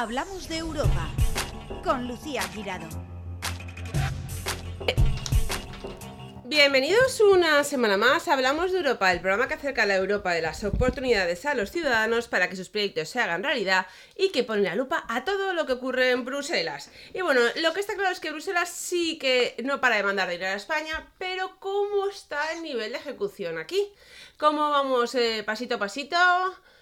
Hablamos de Europa con Lucía Girado. Bienvenidos una semana más a Hablamos de Europa, el programa que acerca a la Europa de las oportunidades a los ciudadanos para que sus proyectos se hagan realidad y que pone la lupa a todo lo que ocurre en Bruselas. Y bueno, lo que está claro es que Bruselas sí que no para de mandar dinero a España, pero ¿cómo está el nivel de ejecución aquí? ¿Cómo vamos eh, pasito a pasito?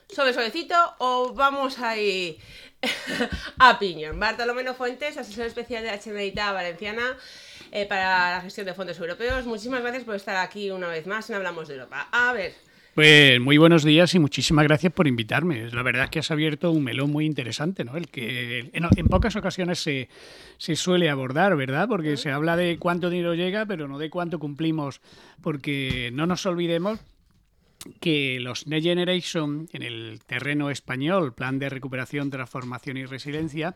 suave suavecito o vamos ahí a piñón. Bartolomé Fuentes, asesor especial de la Generalitat Valenciana eh, para la gestión de fondos europeos. Muchísimas gracias por estar aquí una vez más en Hablamos de Europa. A ver. Pues muy buenos días y muchísimas gracias por invitarme. La verdad es que has abierto un melón muy interesante, ¿no? El que en, pocas ocasiones se, se, suele abordar, ¿verdad? Porque se habla de cuánto dinero llega, pero no de cuánto cumplimos, porque no nos olvidemos que los Next Generation en el terreno español, Plan de Recuperación, Transformación y Resiliencia,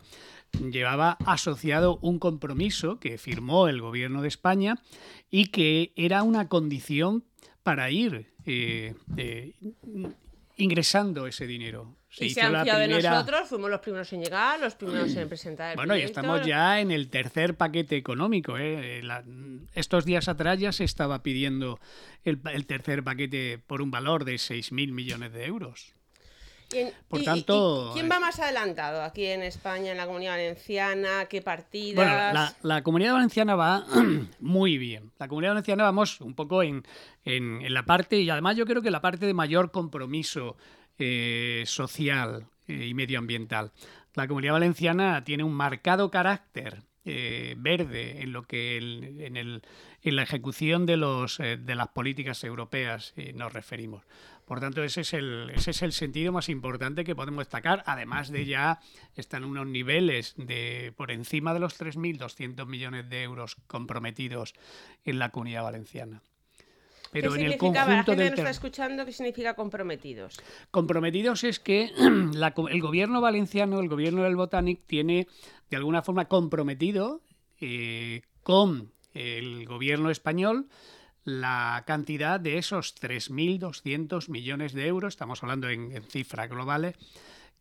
llevaba asociado un compromiso que firmó el Gobierno de España y que era una condición para ir eh, eh, ingresando ese dinero. Se y se han fiado de nosotros, fuimos los primeros en llegar, los primeros en presentar el Bueno, y estamos ya en el tercer paquete económico. ¿eh? estos días atrás ya se estaba pidiendo el, tercer paquete por un valor de 6.000 millones de euros. Por tanto, ¿quién va más adelantado aquí en España, en la Comunidad Valenciana? ¿Qué partidas? Bueno, la, la Comunidad Valenciana va muy bien. La Comunidad Valenciana vamos un poco en, en, en, la parte, y además yo creo que la parte de mayor compromiso eh, social eh, y medioambiental. La comunidad valenciana tiene un marcado carácter eh, verde en lo que en, el, en, la ejecución de, los, de las políticas europeas nos referimos. Por tanto, ese es, el, ese es el sentido más importante que podemos destacar. Además de ya están unos niveles de por encima de los 3.200 millones de euros comprometidos en la comunidad valenciana. Pero ¿Qué en el conjunto la gente está escuchando qué significa comprometidos. Comprometidos es que el gobierno valenciano, el gobierno del Botanic, tiene de alguna forma comprometido eh, con el gobierno español la cantidad de esos 3.200 millones de euros, estamos hablando en, cifras globales,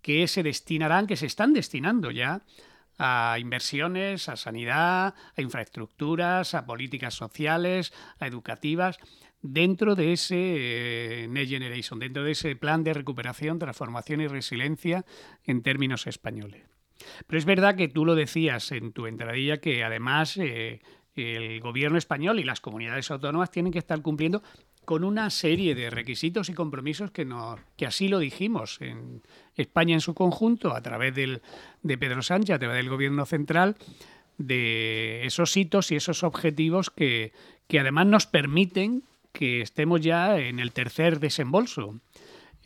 que se destinarán, que se están destinando ya a inversiones, a sanidad, a infraestructuras, a políticas sociales, a educativas dentro de ese eh, Next Generation, dentro de ese plan de recuperación, transformación y resiliencia en términos españoles. Pero es verdad que tú lo decías en tu entradilla que además eh, el gobierno español y las comunidades autónomas tienen que estar cumpliendo con una serie de requisitos y compromisos que, que así lo dijimos en España en su conjunto, a través del, de Pedro Sánchez, a través del gobierno central, de esos hitos y esos objetivos que, que además nos permiten que estemos ya en el tercer desembolso.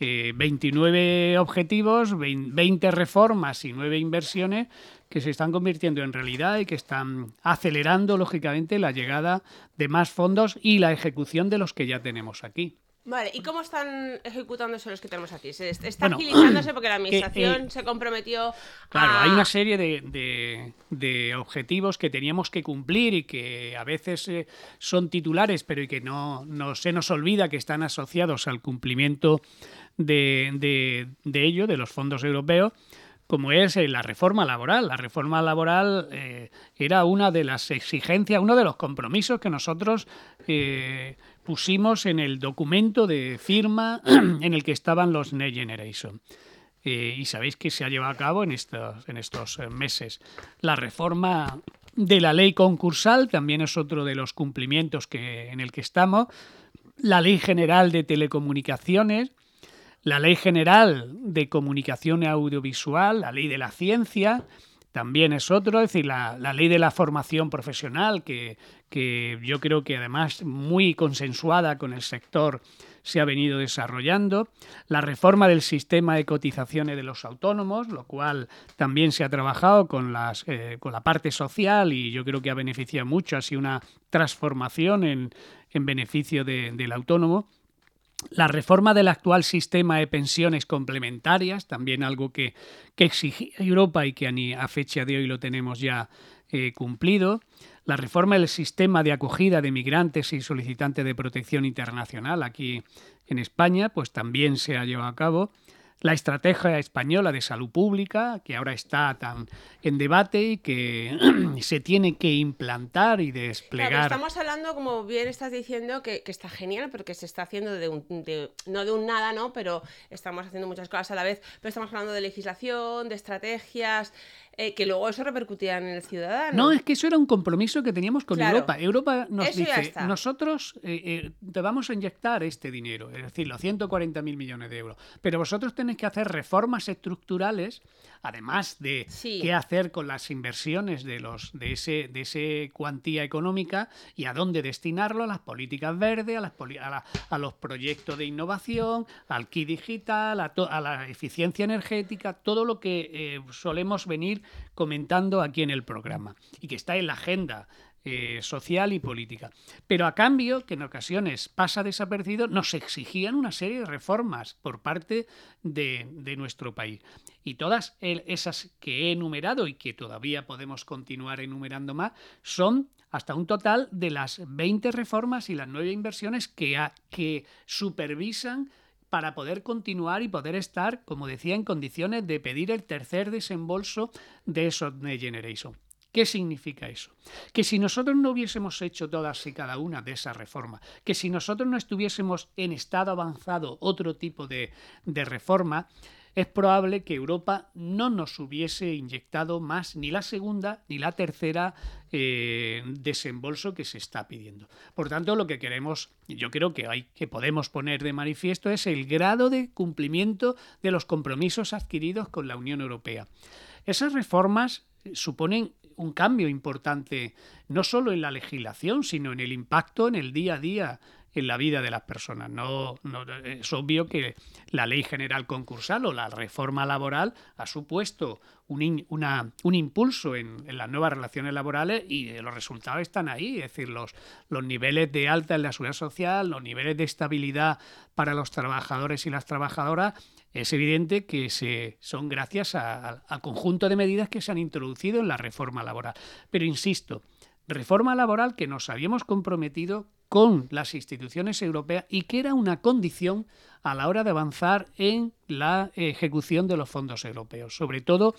29 eh, objetivos, 20 reformas y 9 inversiones que se están convirtiendo en realidad y que están acelerando, lógicamente, la llegada de más fondos y la ejecución de los que ya tenemos aquí. Vale, ¿y cómo están ejecutándose los que tenemos aquí? ¿Se está agilizándose porque la administración se comprometió a... Claro, hay una serie de, de, objetivos que teníamos que cumplir y que a veces eh, son titulares, pero y que no, no, se nos olvida que están asociados al cumplimiento de, de ello, de los fondos europeos como es eh, la reforma laboral. La reforma laboral eh, era una de las exigencias, uno de los compromisos que nosotros eh, pusimos en el documento de firma en el que estaban los Next Generation. y sabéis que se ha llevado a cabo en estos, en estos meses. La reforma de la ley concursal también es otro de los cumplimientos que, en el que estamos. La ley general de telecomunicaciones, la Ley General de Comunicación Audiovisual, la Ley de la Ciencia, también es otro, es decir, la, ley de la formación profesional, que, que, yo creo que además muy consensuada con el sector se ha venido desarrollando, la reforma del sistema de cotizaciones de los autónomos, lo cual también se ha trabajado con, las, eh, con la parte social y yo creo que ha beneficiado mucho, ha sido una transformación en, en beneficio del autónomo la reforma del actual sistema de pensiones complementarias, también algo que, que exige Europa y que a, fecha de hoy lo tenemos ya eh, cumplido. La reforma del sistema de acogida de migrantes y solicitantes de protección internacional aquí en España, pues también se ha llevado a cabo. La estrategia española de salud pública, que ahora está tan en debate y que se tiene que implantar y desplegar. estamos hablando, como bien estás diciendo, que, está genial, porque se está haciendo de, un, no de un nada, ¿no? Pero estamos haciendo muchas cosas a la vez, pero estamos hablando de legislación, de estrategias, eh, que luego eso repercutía en el ciudadano. No, es que eso era un compromiso que teníamos con Europa. Europa nos dice, nosotros eh, eh, te vamos a inyectar este dinero, es decir, los 140.000 millones de euros, pero vosotros tenéis que hacer reformas estructurales, además de qué hacer con las inversiones de, los, de, ese, de ese cuantía económica y a dónde destinarlo, a las políticas verdes, a, las, a, los proyectos de innovación, al kit digital, a, a la eficiencia energética, todo lo que solemos venir comentando aquí en el programa y que está en la agenda eh, social y política. Pero a cambio, que en ocasiones pasa desapercibido, nos exigían una serie de reformas por parte de, nuestro país. Y todas esas que he enumerado y que todavía podemos continuar enumerando más, son hasta un total de las 20 reformas y las nueve inversiones que, que supervisan para poder continuar y poder estar, como decía, en condiciones de pedir el tercer desembolso de esos Generation. ¿Qué significa eso? Que si nosotros no hubiésemos hecho todas y cada una de esas reformas, que si nosotros no estuviésemos en estado avanzado otro tipo de, reforma, es probable que Europa no nos hubiese inyectado más ni la segunda ni la tercera eh, desembolso que se está pidiendo. Por tanto, lo que queremos, yo creo que hay que podemos poner de manifiesto es el grado de cumplimiento de los compromisos adquiridos con la Unión Europea. Esas reformas suponen un cambio importante no solo en la legislación, sino en el impacto en el día a día en la vida de las personas. No, es obvio que la ley general concursal o la reforma laboral ha supuesto un, un impulso en, las nuevas relaciones laborales y los resultados están ahí, es decir, los, los niveles de alta en la seguridad social, los niveles de estabilidad para los trabajadores y las trabajadoras, es evidente que se, son gracias al conjunto de medidas que se han introducido en la reforma laboral. Pero insisto, reforma laboral que nos habíamos comprometido con las instituciones europeas y que era una condición a la hora de avanzar en la ejecución de los fondos europeos, sobre todo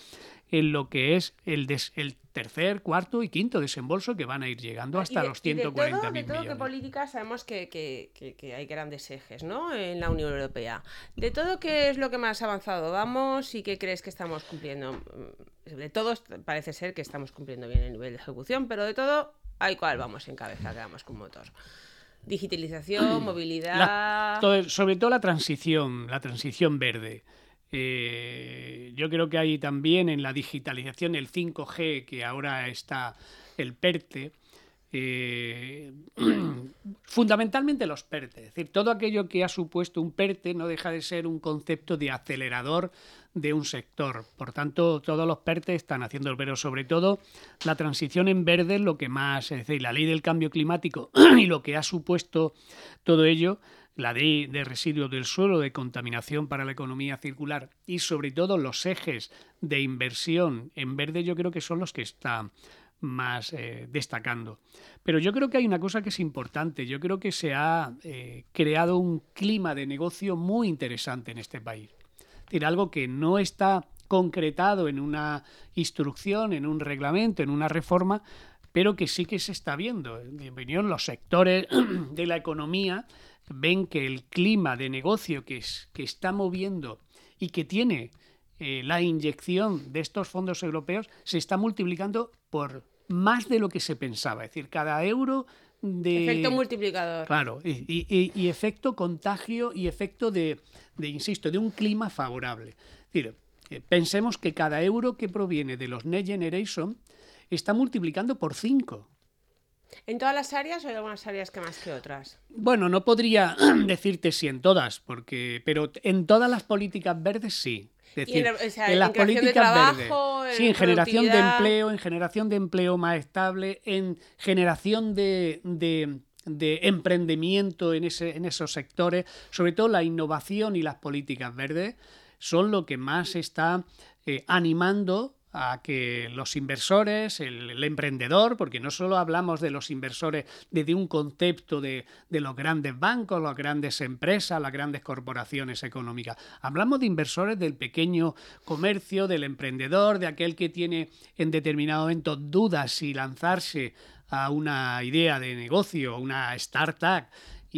en lo que es el, el tercer, cuarto y quinto desembolso que van a ir llegando hasta los 140.000 millones. De todo que política sabemos que, que, hay grandes ejes ¿no? en la Unión Europea. De todo, ¿qué es lo que más avanzado vamos y qué crees que estamos cumpliendo? De todo parece ser que estamos cumpliendo bien el nivel de ejecución, pero de todo, hay cuál vamos en cabeza, quedamos con motor digitalización, movilidad. sobre todo la transición, la transición verde. Eh, yo creo que hay también en la digitalización el 5G, que ahora está el PERTE, eh, fundamentalmente los PERTE, es decir, todo aquello que ha supuesto un PERTE no deja de ser un concepto de acelerador de un sector. Por tanto, todos los PERTE están haciendo pero sobre todo la transición en verde lo que más, es decir, la ley del cambio climático y lo que ha supuesto todo ello, la ley de residuos del suelo, de contaminación para la economía circular y sobre todo los ejes de inversión en verde, yo creo que son los que están más eh, destacando. Pero yo creo que hay una cosa que es importante. Yo creo que se ha eh, creado un clima de negocio muy interesante en este país decir, algo que no está concretado en una instrucción, en un reglamento, en una reforma, pero que sí que se está viendo. En mi opinión, los sectores de la economía ven que el clima de negocio que, es, que está moviendo y que tiene eh, la inyección de estos fondos europeos se está multiplicando por más de lo que se pensaba. Es decir, cada euro de... Efecto multiplicador. Claro, y efecto contagio y efecto de, de, insisto, de un clima favorable. Es decir, eh, pensemos que cada euro que proviene de los Next Generation está multiplicando por 5. ¿En todas las áreas o hay algunas áreas que más que otras? Bueno, no podría decirte si en todas, porque, pero en todas las políticas verdes sí. Decir, en, las políticas verdes. sí, en generación de empleo, en generación de empleo más estable, en generación de de emprendimiento en, ese, en esos sectores, sobre todo la innovación y las políticas verdes, son lo que más está eh, animando a que los inversores, el, emprendedor, porque no solo hablamos de los inversores desde un concepto de, de, los grandes bancos, las grandes empresas, las grandes corporaciones económicas, hablamos de inversores del pequeño comercio, del emprendedor, de aquel que tiene en determinado momento dudas si lanzarse a una idea de negocio, una startup,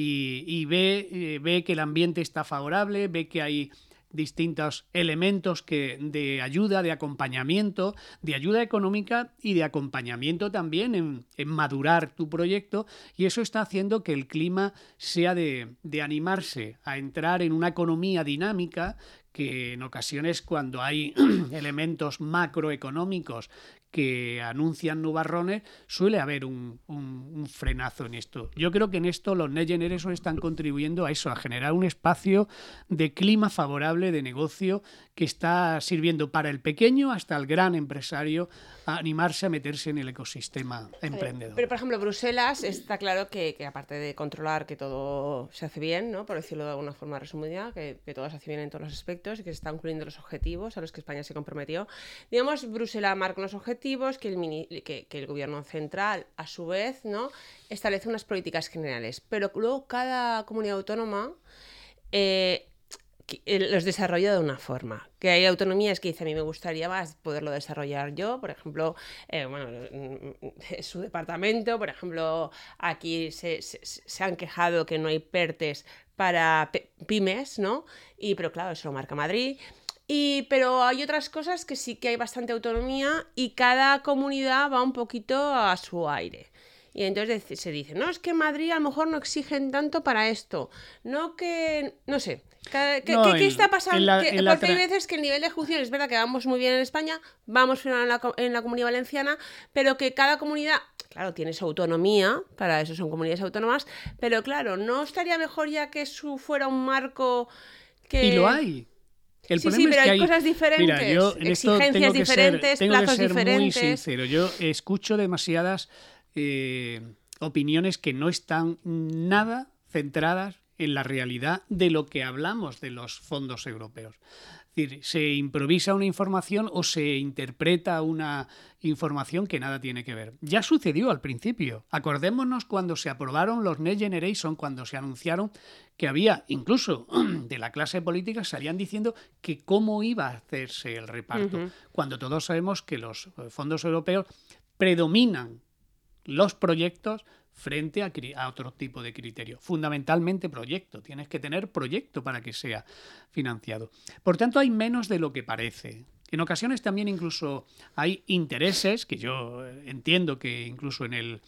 y, ve, eh, ve que el ambiente está favorable, ve que hay distintos elementos que, de ayuda, de acompañamiento, de ayuda económica y de acompañamiento también en, madurar tu proyecto. Y eso está haciendo que el clima sea de, de animarse a entrar en una economía dinámica que en ocasiones cuando hay elementos macroeconómicos que anuncian nubarrones, suele haber un, frenazo en esto. Yo creo que en esto los net generators están contribuyendo a eso, a generar un espacio de clima favorable de negocio que está sirviendo para el pequeño hasta el gran empresario a animarse a meterse en el ecosistema emprendedor. Pero, por ejemplo, Bruselas está claro que, aparte de controlar que todo se hace bien, ¿no? por decirlo de alguna forma resumida, que, que todo se hace bien en todos los aspectos y que se están cumpliendo los objetivos a los que España se comprometió, digamos, Bruselas marca unos objetivos que el, que, el gobierno central, a su vez, ¿no? establece unas políticas generales. Pero luego cada comunidad autónoma eh, eh, los desarrolla de una forma. Que hay autonomías que dice a mí me gustaría más poderlo desarrollar yo, por ejemplo, eh, bueno, mm, su departamento, por ejemplo, aquí se, se, han quejado que no hay PERTES para pymes, ¿no? Y pero claro, eso lo marca Madrid. Y, pero hay otras cosas que sí que hay bastante autonomía y cada comunidad va un poquito a su aire. Y entonces se dice, no, es que Madrid a lo mejor no exigen tanto para esto. No que, no sé, ¿qué, está pasando? porque hay veces que el nivel de ejecución es verdad que vamos muy bien en España, vamos en la, en la comunidad valenciana, pero que cada comunidad, claro, tiene su autonomía, para eso son comunidades autónomas, pero claro, ¿no estaría mejor ya que su fuera un marco que... Y lo hay sí, sí, pero hay, cosas diferentes, exigencias diferentes, plazos ser diferentes. Muy sincero, yo escucho demasiadas eh, opiniones que no están nada centradas en la realidad de lo que hablamos de los fondos europeos decir, se improvisa una información o se interpreta una información que nada tiene que ver. Ya sucedió al principio. Acordémonos cuando se aprobaron los Next Generation, cuando se anunciaron que había, incluso de la clase política, salían diciendo que cómo iba a hacerse el reparto, cuando todos sabemos que los eh, fondos europeos predominan los proyectos frente a, otro tipo de criterio. Fundamentalmente proyecto. Tienes que tener proyecto para que sea financiado. Por tanto, hay menos de lo que parece. En ocasiones también incluso hay intereses, que yo entiendo que incluso en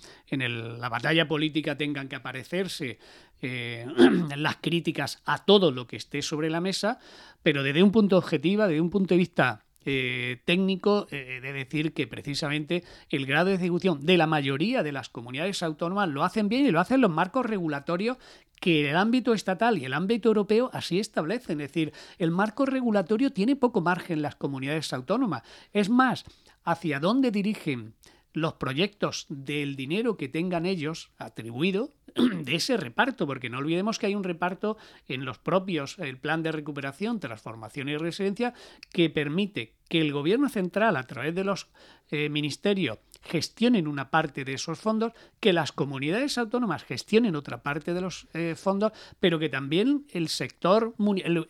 la batalla política tengan que aparecerse eh, las críticas a todo lo que esté sobre la mesa, pero desde un punto objetivo, desde un punto de vista eh, técnico eh, de decir que precisamente el grado de ejecución de la mayoría de las comunidades autónomas lo hacen bien y lo hacen los marcos regulatorios que el ámbito estatal y el ámbito europeo así establecen. Es decir, el marco regulatorio tiene poco margen en las comunidades autónomas. Es más, hacia dónde dirigen los proyectos del dinero que tengan ellos atribuido de ese reparto, porque no olvidemos que hay un reparto en los propios, el plan de recuperación, transformación y residencia, que permite que el gobierno central, a través de los eh, ministerios, gestionen una parte de esos fondos, que las comunidades autónomas gestionen otra parte de los eh, fondos, pero que también el sector,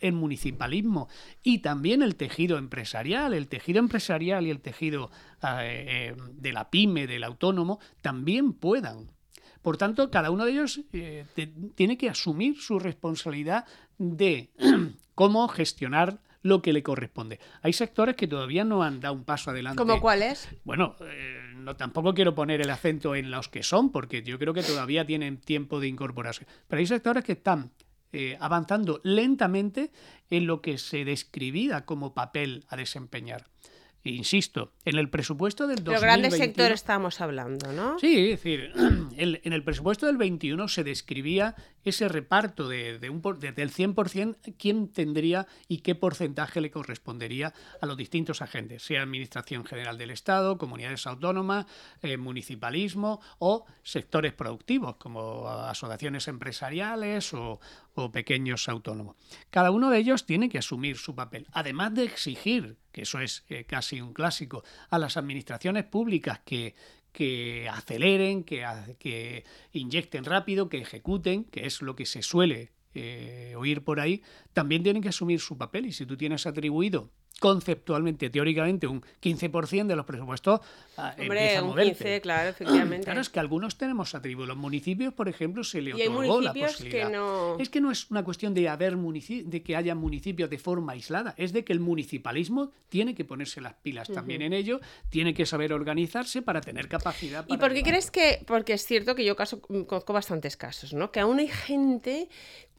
el, municipalismo y también el tejido empresarial, el tejido empresarial y el tejido eh, de la pyme, del autónomo, también puedan por tanto, cada uno de ellos eh, tiene que asumir su responsabilidad de cómo gestionar lo que le corresponde. Hay sectores que todavía no han dado un paso adelante. ¿Cómo cuáles? Bueno, eh, no, tampoco quiero poner el acento en los que son, porque yo creo que todavía tienen tiempo de incorporarse. Pero hay sectores que están eh, avanzando lentamente en lo que se describía como papel a desempeñar. Insisto, en el presupuesto del 2021... Pero grandes sectores estamos hablando, ¿no? Sí, es decir, en el presupuesto del 21 se describía ese reparto de, un, del 100%, quién tendría y qué porcentaje le correspondería a los distintos agentes, sea Administración General del Estado, comunidades autónomas, eh, municipalismo o sectores productivos, como asociaciones empresariales o, o pequeños autónomos. Cada uno de ellos tiene que asumir su papel, además de exigir, que eso es eh, casi un clásico, a las administraciones públicas que, que aceleren, que, que inyecten rápido, que ejecuten, que es lo que se suele eh, oír por ahí, también tienen que asumir su papel. Y si tú tienes atribuido conceptualmente, teóricamente, un 15% de los presupuestos ah, Hombre, un 15, claro, efectivamente. Claro, es que algunos tenemos atribuidos. Los municipios, por ejemplo, se le otorgó la posibilidad. Que no... Es que no es una cuestión de haber de que haya municipios de forma aislada, es de que el municipalismo tiene que ponerse las pilas también en ello, tiene que saber organizarse para tener capacidad. ¿Y por qué crees que? Porque es cierto que yo caso, conozco bastantes casos, ¿no? Que aún hay gente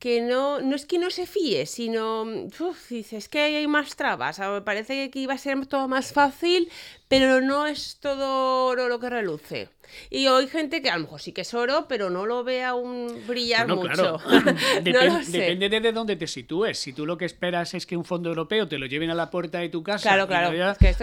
que no, no es que no se fíe, sino, uf, dices que hay más trabas, me parece que iba a ser todo más fácil, pero no es todo oro lo que reluce. Y hay gente que a lo mejor sí que es oro, pero no lo ve aún brillar mucho. Depende de dónde te sitúes. Si tú lo que esperas es que un fondo europeo te lo lleven a la puerta de tu casa, claro, claro.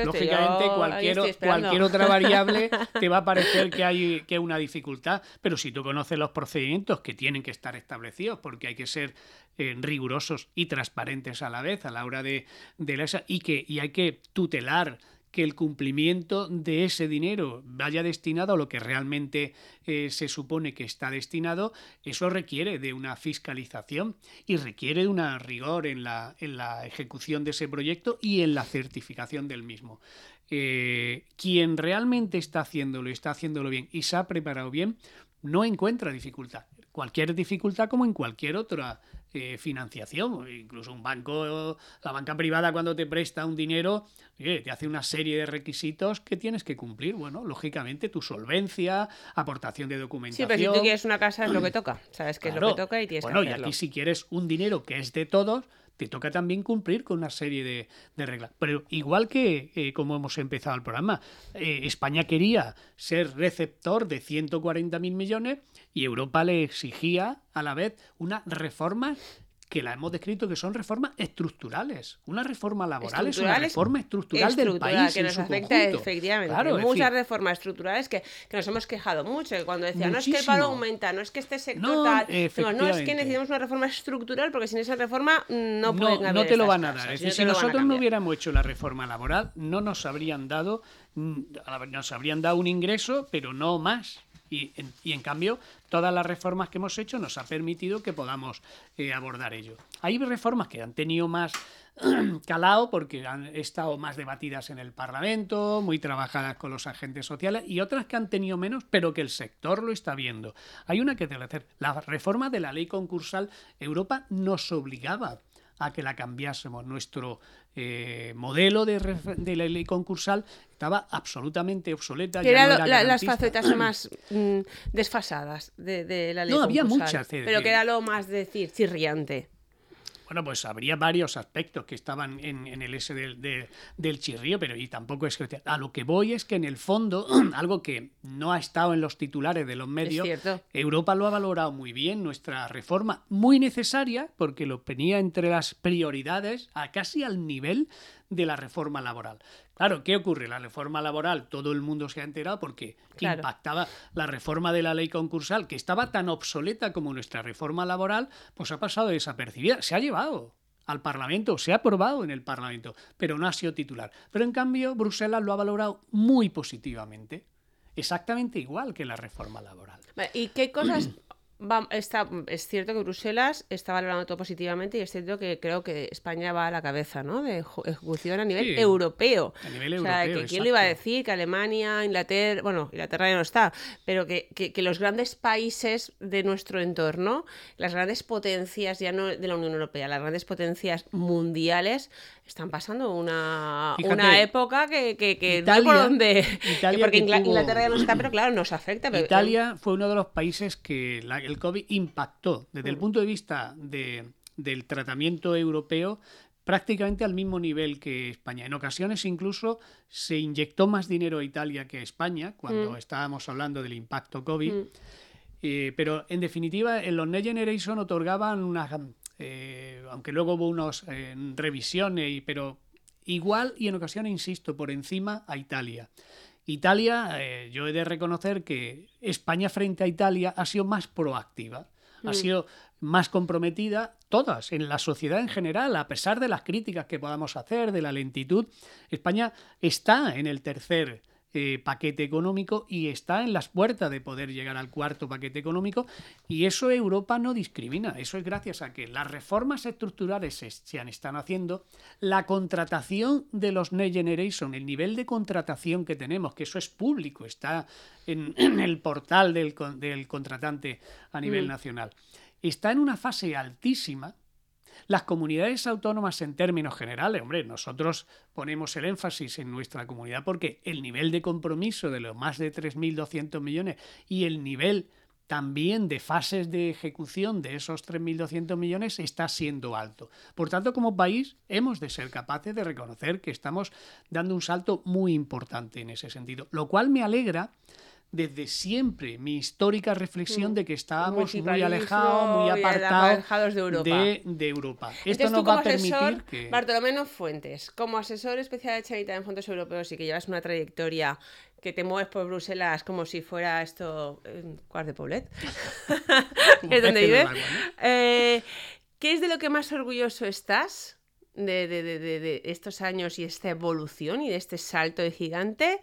lógicamente cualquier, cualquier otra variable te va a parecer que hay que una dificultad. Pero si tú conoces los procedimientos que tienen que estar establecidos, porque hay que ser eh, rigurosos y transparentes a la vez a la hora de, de la, y que y hay que tutelar que el cumplimiento de ese dinero vaya destinado a lo que realmente eh, se supone que está destinado, eso requiere de una fiscalización y requiere de una rigor en la, en la ejecución de ese proyecto y en la certificación del mismo. Eh, quien realmente está haciéndolo está haciéndolo bien y se ha preparado bien, no encuentra dificultad. Cualquier dificultad como en cualquier otra eh, financiación. Incluso un banco, la banca privada cuando te presta un dinero, te hace una serie de requisitos que tienes que cumplir. Bueno, lógicamente tu solvencia, aportación de documentación. Sí, pero si tú quieres una casa es lo que toca. Sabes que es lo que toca y tienes bueno, que y aquí si quieres un dinero que es de todos, te toca también cumplir con una serie de, reglas. Pero igual que eh, como hemos empezado el programa, eh, España quería ser receptor de 140.000 millones y Europa le exigía a la vez una reforma que la hemos descrito que son reformas estructurales. Una reforma laboral es una reforma estructural, del país. Que nos afecta efectivamente. Claro, muchas reformas estructurales que, nos hemos quejado mucho. Cuando decían, no es que el paro aumenta, no es que este sector no, tal. No, es que necesitamos una reforma estructural porque sin esa reforma no pueden haber No te lo van a dar. Es decir, si nosotros no hubiéramos hecho la reforma laboral, no nos habrían dado, mm, nos habrían dado un ingreso, pero no más. Y en, cambio, todas las reformas que hemos hecho nos ha permitido que podamos eh, abordar ello. Hay reformas que han tenido más calado porque han estado más debatidas en el Parlamento, muy trabajadas con los agentes sociales y otras que han tenido menos, pero que el sector lo está viendo. Hay una que hacer. La reforma de la ley concursal, Europa nos obligaba a que la cambiásemos. Nuestro eh, modelo de, de, la ley concursal estaba absolutamente obsoleta. Que eran las facetas más mm, desfasadas de, la ley no, había muchas. pero que era lo más decir, chirriante. Bueno, pues habría varios aspectos que estaban en, el ese del, del, chirrío, pero y tampoco es que... A lo que voy es que en el fondo, algo que no ha estado en los titulares de los medios, Europa lo ha valorado muy bien, nuestra reforma muy necesaria, porque lo tenía entre las prioridades, a casi al nivel de la reforma laboral. Claro, ¿qué ocurre? La reforma laboral, todo el mundo se ha enterado porque impactaba la reforma de la ley concursal, que estaba tan obsoleta como nuestra reforma laboral, pues ha pasado desapercibida. Se ha llevado al Parlamento, se ha aprobado en el Parlamento, pero no ha sido titular. Pero en cambio, Bruselas lo ha valorado muy positivamente, exactamente igual que la reforma laboral. ¿Y qué cosas está, es cierto que Bruselas está valorando todo positivamente y es cierto que creo que España va a la cabeza ¿no? de ejecución a nivel europeo. A nivel europeo. quién le iba a decir que Alemania, Inglaterra, bueno, Inglaterra ya no está, pero que, que, los grandes países de nuestro entorno, las grandes potencias, ya no de la Unión Europea, las grandes potencias mundiales, están pasando una, una época que, que, no por dónde. porque Inglaterra ya no está, pero claro, nos afecta. Italia fue uno de los países que el COVID impactó desde el mm. punto de vista de, del tratamiento europeo prácticamente al mismo nivel que España. En ocasiones incluso se inyectó más dinero a Italia que a España cuando mm. estábamos hablando del impacto COVID. Mm. Eh, pero en definitiva, en los Next Generation otorgaban unas eh, aunque luego hubo unas eh, revisiones, pero igual y en ocasiones, insisto, por encima a Italia. Italia, eh, yo he de reconocer que España frente a Italia ha sido más proactiva. Ha mm. sido más comprometida, todas, en la sociedad en general, a pesar de las críticas que podamos hacer, de la lentitud, España está en el tercer eh, paquete económico y está en las puertas de poder llegar al cuarto paquete económico y eso Europa no discrimina. Eso es gracias a que las reformas estructurales se, se están haciendo, la contratación de los Next Generation, el nivel de contratación que tenemos, que eso es público, está en, el portal del, del, contratante a nivel mm. nacional, está en una fase altísima las comunidades autónomas en términos generales, hombre, nosotros ponemos el énfasis en nuestra comunidad porque el nivel de compromiso de los más de 3.200 millones y el nivel también de fases de ejecución de esos 3.200 millones está siendo alto. Por tanto, como país hemos de ser capaces de reconocer que estamos dando un salto muy importante en ese sentido, lo cual me alegra desde siempre mi histórica reflexión mm. de que estábamos muy alejados, muy apartados de Europa. De, Europa. Esto nos va a permitir que... Bartolomé Fuentes, como asesor especial de Chanita en fondos europeos y que llevas una trayectoria que te mueves por Bruselas como si fuera esto Cuart de Poblet, es donde vives. Eh, ¿Qué es de lo que más orgulloso estás? De, de, de, de, estos años y esta evolución y de este salto de gigante.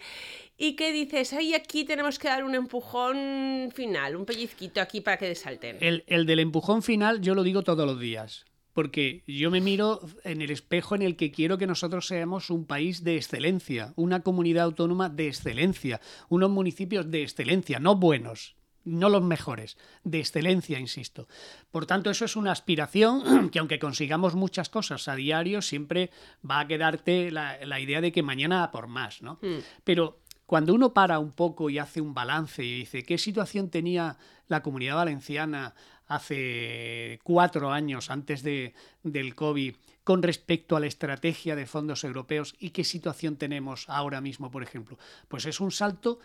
Y que dices, ay, aquí tenemos que dar un empujón final, un pellizquito aquí para que desalten. El, el del empujón final yo lo digo todos los días porque yo me miro en el espejo en el que quiero que nosotros seamos un país de excelencia, una comunidad autónoma de excelencia, unos municipios de excelencia, no buenos, no los mejores, de excelencia, insisto. Por tanto, eso es una aspiración que aunque consigamos muchas cosas a diario, siempre va a quedarte la, la idea de que mañana por más, ¿no? Mm. Pero cuando uno para un poco y hace un balance y dice qué situación tenía la comunidad valenciana hace cuatro años antes de, del COVID con respecto a la estrategia de fondos europeos y qué situación tenemos ahora mismo, por ejemplo, pues es un salto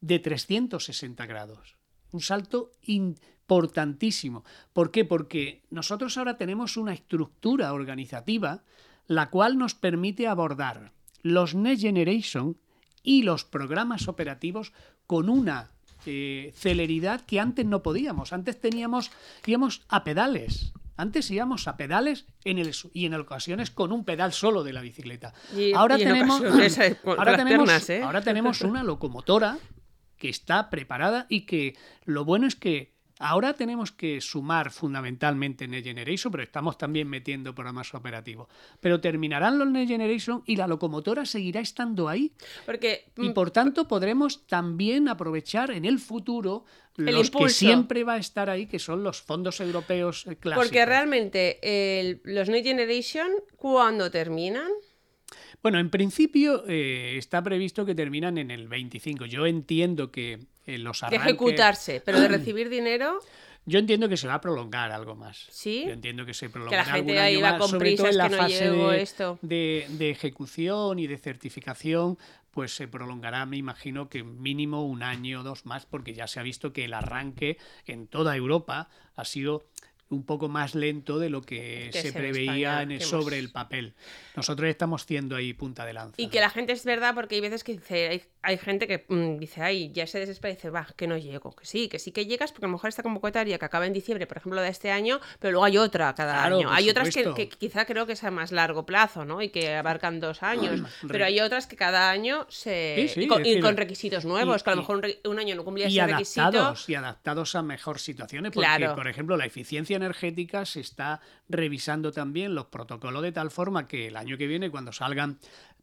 de 360 grados. Un salto importantísimo. ¿Por qué? Porque nosotros ahora tenemos una estructura organizativa la cual nos permite abordar los Next Generation y los programas operativos con una eh, celeridad que antes no podíamos. Antes teníamos, íbamos a pedales. Antes íbamos a pedales en el, y en ocasiones con un pedal solo de la bicicleta. ahora, tenemos, ahora, tenemos, ¿eh? ahora tenemos una locomotora que está preparada y que lo bueno es que Ahora tenemos que sumar fundamentalmente Next Generation, pero estamos también metiendo programas operativos. Pero terminarán los Next Generation y la locomotora seguirá estando ahí. Porque, y por tanto podremos también aprovechar en el futuro los que siempre va a estar ahí, que son los fondos europeos clásicos. Porque realmente los Next Generation, ¿cuándo terminan? Bueno, en principio eh, está previsto que terminan en el 25. Yo entiendo que eh, los arranques... De ejecutarse, pero de recibir dinero... Yo entiendo que se va a prolongar algo más. Sí. Yo entiendo que se prolongará que la gente ahí va con sobre todo en la fase de, de, ejecución y de certificación, pues se prolongará, me imagino que mínimo un año o dos más, porque ya se ha visto que el arranque en toda Europa ha sido un poco más lento de lo que, se preveía sobre el papel. Nosotros estamos siendo ahí punta de lanza. Y que la gente es verdad, porque hay veces que dice, hay, gente que mm, dice, ay, ya se desespera y dice, va, que no llego. Que sí, que sí que llegas, porque a lo mejor esta convocatoria que acaba en diciembre, por ejemplo, de este año, pero luego hay otra cada año. Hay otras que, quizá creo que es a más largo plazo, ¿no? Y que abarcan dos años. pero hay otras que cada año se. y, con, requisitos nuevos, que a lo mejor un, año no cumplía ese adaptados, Y adaptados a mejor situaciones, porque, por ejemplo, la eficiencia energética se está revisando también los protocolos de tal forma que el año que viene, cuando salgan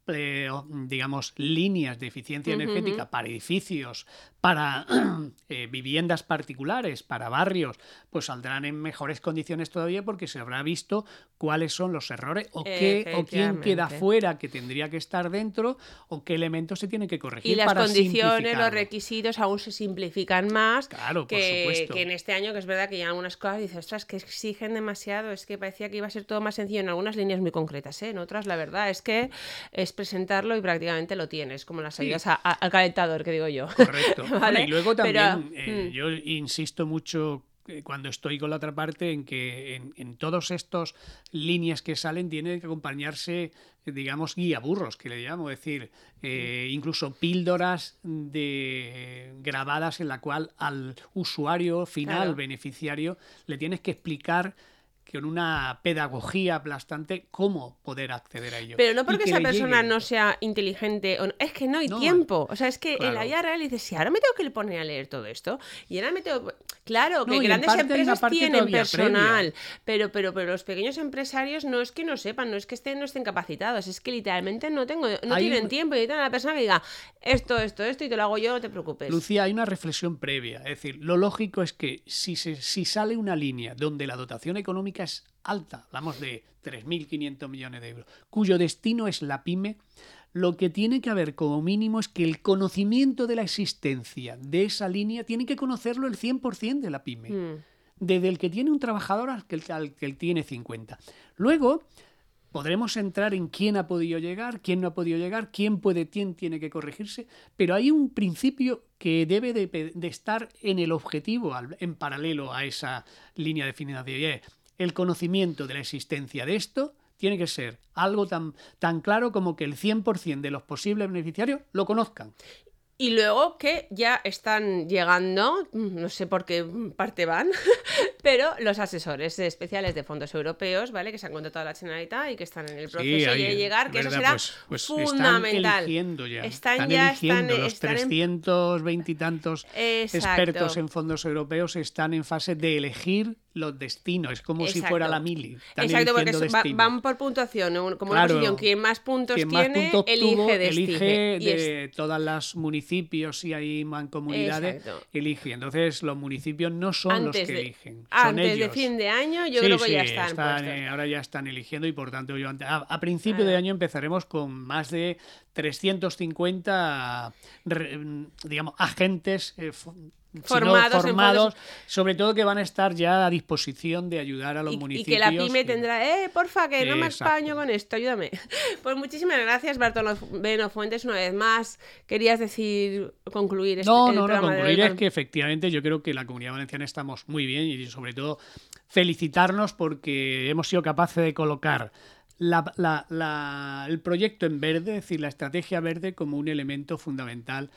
eh, digamos, líneas de eficiencia energética para edificios, para eh, viviendas particulares, para barrios, pues saldrán en mejores condiciones todavía porque se habrá visto cuáles son los errores o qué o quién queda fuera que tendría que estar dentro o qué elementos se tienen que corregir. Y las condiciones, los requisitos aún se simplifican más claro, que, que, en este año, que es verdad que hay algunas cosas dices, ostras, que exigen demasiado, es que parecía que iba a ser todo más sencillo en algunas líneas muy concretas, ¿eh? en otras la verdad es que es presentarlo y prácticamente lo tienes, como las ayudas al calentador, que digo yo. Correcto. Y luego también, eh, mm. yo insisto mucho eh, cuando estoy con la otra parte en que en, en todos estos líneas que salen tienen que acompañarse digamos guía burros que le llamo es decir eh, incluso píldoras de grabadas en la cual al usuario final Claro. beneficiario le tienes que explicar con una pedagogía aplastante cómo poder acceder a ello Pero no porque que esa persona llegue. no sea inteligente, o no- es que no hay No, tiempo. O sea, es que en la claro. vida real dices, si ahora me tengo que poner a leer todo esto, y ahora me tengo... Claro, que No, grandes parte empresas tienen personal, pero, pero, pero los pequeños empresarios no es que no sepan, no es que estén, no estén capacitados, es que literalmente no tengo, no Hay tienen un- tiempo y necesitan a la persona que diga, esto, esto, esto, y te lo hago yo, no te preocupes. Lucía, hay una reflexión previa. Es decir, lo lógico es que si, se- si sale una línea donde la dotación económica es alta, hablamos de 3.500 millones de euros, cuyo destino es la pyme, lo que tiene que haber como mínimo es que el conocimiento de la existencia de esa línea tiene que conocerlo el 100% de la pyme. Mm. Desde el que tiene un trabajador al que, al que tiene 50. Luego, podremos entrar en quién ha podido llegar, quién no ha podido llegar, quién puede, quién tiene que corregirse, pero hay un principio que debe de, de estar en el objetivo, en paralelo a esa línea de y es El conocimiento de la existencia de esto tiene que ser algo tan, tan claro como que el 100% de los posibles beneficiarios lo conozcan. Y luego que ya están llegando, no sé por qué parte van, pero los asesores especiales de fondos europeos, ¿vale? Que se han contratado a la Generalitat y que están en el proceso de llegar, que eso será Pues- pues fundamental. Están ya. Están ya, eligiendo están- los están en- 320 y tantos Exacto. expertos en fondos europeos están en fase de elegir los destinos. Es como si fuera la mili. Están Exacto, porque eso va- van por puntuación, un- como una Claro. posición. Quien más puntos Quien más tiene, puntos elige tuvo, destino. elige Y es- de todas las municipios y hay mancomunidades, Exacto. elige. Entonces los municipios no son los antes que de, eligen, son antes de ellos. fin de año, yo Sí, creo que sí, ya están, puestos. eh, ahora ya están eligiendo y por tanto yo ante- a, a principio Ah. de año empezaremos con más de 350 re- mm, digamos agentes eh, Formados sobre todo que van a estar ya a disposición de ayudar a los Y, y municipios. que la pyme y- tendrá, eh, porfa, que no me españo con esto, ayúdame. Pues muchísimas gracias, Bartolo Beno Fuentes, una vez más. Querías decir, concluir este No, no, no, concluir es que efectivamente yo creo que la comunidad valenciana estamos muy bien y sobre todo felicitarnos porque hemos sido capaces de colocar la- la- la- el proyecto en verde, es decir, la estrategia verde como un elemento fundamental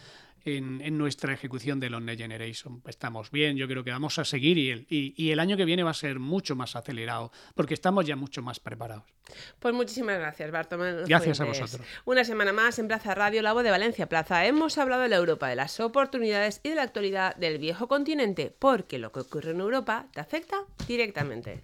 en, en nuestra ejecución de los Next Generation. Estamos bien, yo creo que vamos a seguir y el, y- y el año que viene va a ser mucho más acelerado porque estamos ya mucho más preparados. Pues muchísimas gracias, Bartolomé. Gracias a vosotros. Una semana más en Plaza Radio, La Voz de Valencia Plaza. Hemos hablado de la Europa, de las oportunidades y de la actualidad del viejo continente, porque lo que ocurre en Europa te afecta directamente.